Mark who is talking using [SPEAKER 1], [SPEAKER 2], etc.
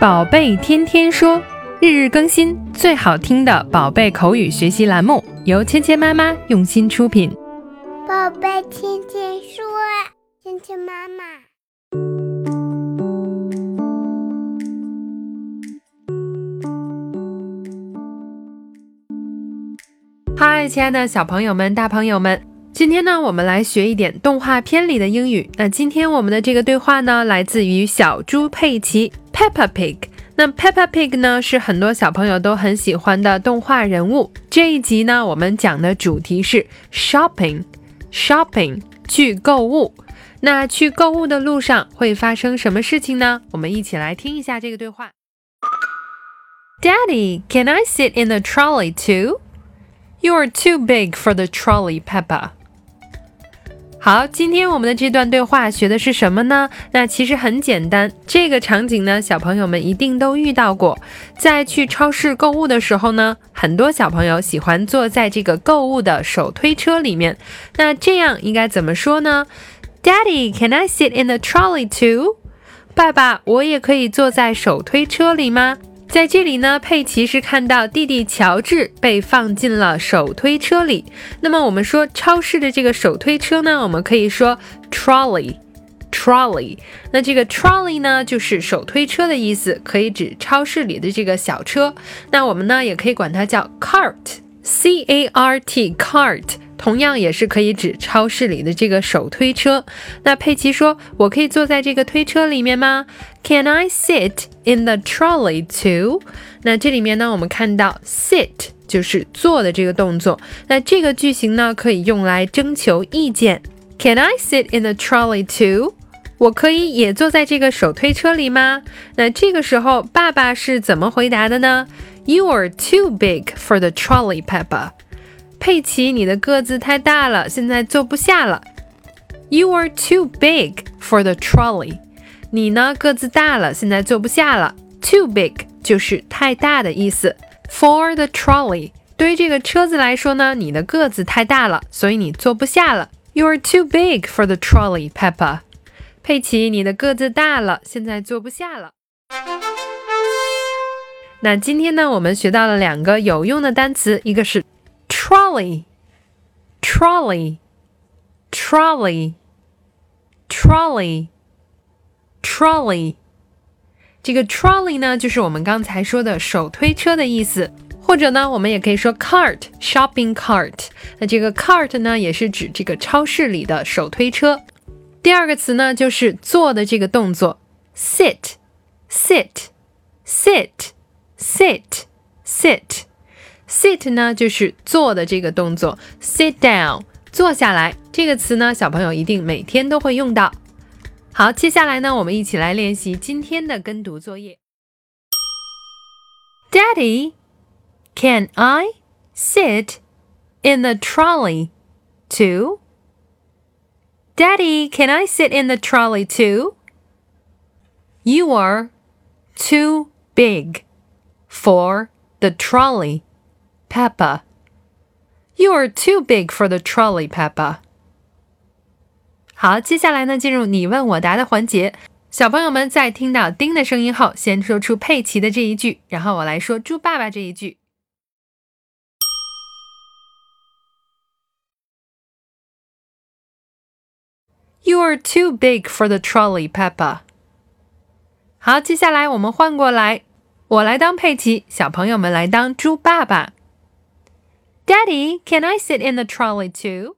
[SPEAKER 1] 宝贝天天说，日日更新，最好听的宝贝口语学习栏目，由芊芊妈妈用心出品。
[SPEAKER 2] 宝贝天天说，芊芊妈妈。
[SPEAKER 1] 嗨，亲爱的小朋友们、大朋友们，今天呢，我们来学一点动画片里的英语。那今天我们的这个对话呢，来自于小猪佩奇。Peppa Pig，那 Peppa Pig 呢是很多小朋友都很喜欢的动画人物。这一集呢，我们讲的主题是 shopping，shopping 去购物。那去购物的路上会发生什么事情呢？我们一起来听一下这个对话。Daddy, can I sit in the trolley too? You're too big for the trolley, Peppa. 好，今天我们的这段对话学的是什么呢？那其实很简单，这个场景呢，小朋友们一定都遇到过。在去超市购物的时候呢，很多小朋友喜欢坐在这个购物的手推车里面。那这样应该怎么说呢？Daddy, can I sit in the trolley too？爸爸，我也可以坐在手推车里吗？在这里呢，佩奇是看到弟弟乔治被放进了手推车里。那么我们说超市的这个手推车呢，我们可以说 trolley，trolley。那这个 trolley 呢，就是手推车的意思，可以指超市里的这个小车。那我们呢，也可以管它叫 cart，c a r t，cart。同样也是可以指超市里的这个手推车。那佩奇说：“我可以坐在这个推车里面吗？”Can I sit in the trolley too？那这里面呢，我们看到 sit 就是坐的这个动作。那这个句型呢，可以用来征求意见。Can I sit in the trolley too？我可以也坐在这个手推车里吗？那这个时候爸爸是怎么回答的呢？You are too big for the trolley, Peppa. 佩奇，你的个子太大了，现在坐不下了。You are too big for the trolley。你呢，个子大了，现在坐不下了。Too big 就是太大的意思。For the trolley，对于这个车子来说呢，你的个子太大了，所以你坐不下了。You are too big for the trolley, Peppa。佩奇，你的个子大了，现在坐不下了。那今天呢，我们学到了两个有用的单词，一个是。trolley, trolley, trolley, trolley, trolley。这个 trolley 呢，就是我们刚才说的手推车的意思，或者呢，我们也可以说 cart, shopping cart。那这个 cart 呢，也是指这个超市里的手推车。第二个词呢，就是坐的这个动作，sit, sit, sit, sit, sit。sit 呢就是坐的这个动作，sit down 坐下来这个词呢，小朋友一定每天都会用到。好，接下来呢，我们一起来练习今天的跟读作业。Daddy, can I sit in the trolley too? Daddy, can I sit in the trolley too? You are too big for the trolley. Peppa. You are too big for the trolley, Peppa. 好，接下来呢，进入你问我答的环节。小朋友们在听到叮的声音后，先说出佩奇的这一句，然后我来说猪爸爸这一句。You are too big for the trolley, Peppa. 好，接下来我们换过来，我来当佩奇，小朋友们来当猪爸爸。Daddy, can I sit in the trolley too?